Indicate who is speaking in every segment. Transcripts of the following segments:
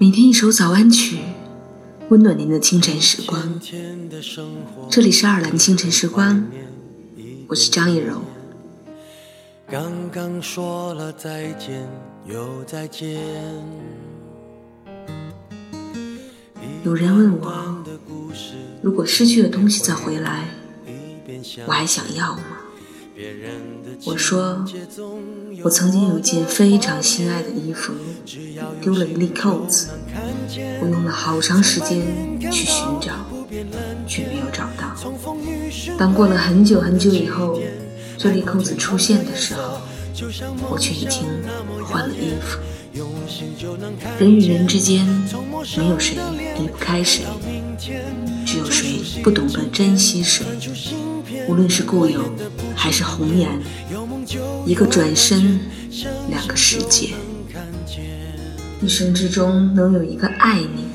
Speaker 1: 每天一首早安曲，温暖您的清晨时光。这里是爱尔兰清晨时光，我是张艺柔。刚刚说了再见，又再见。有人问我，如果失去的东西再回来，我还想要吗？我说，我曾经有一件非常心爱的衣服，丢了一粒扣子，我用了好长时间去寻找，却没有找到。当过了很久很久以后，这粒扣子出现的时候，我却已经换了衣服。人与人之间，没有谁离不开谁，只有谁不懂得珍惜谁。无论是故友还是红颜，一个转身，两个世界。一生之中能有一个爱你、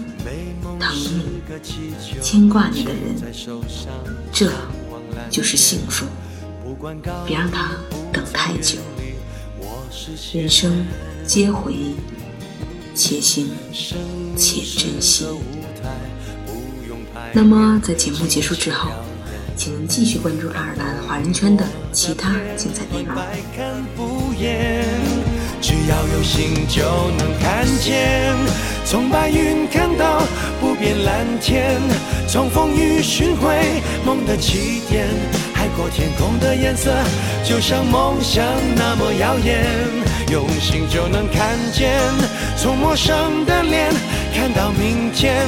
Speaker 1: 疼你、牵挂你的人，这就是幸福。别让他等太久。人生皆回忆，且行且珍惜。那么，在节目结束之后。请您继续关注爱尔兰华人圈的其他精彩内容。只要有心就能看见，从白云看到不变蓝天，从风雨寻回梦的起点。海阔天空的颜色，就像梦想那么耀眼。用心就能看见，从陌生的脸看到明天，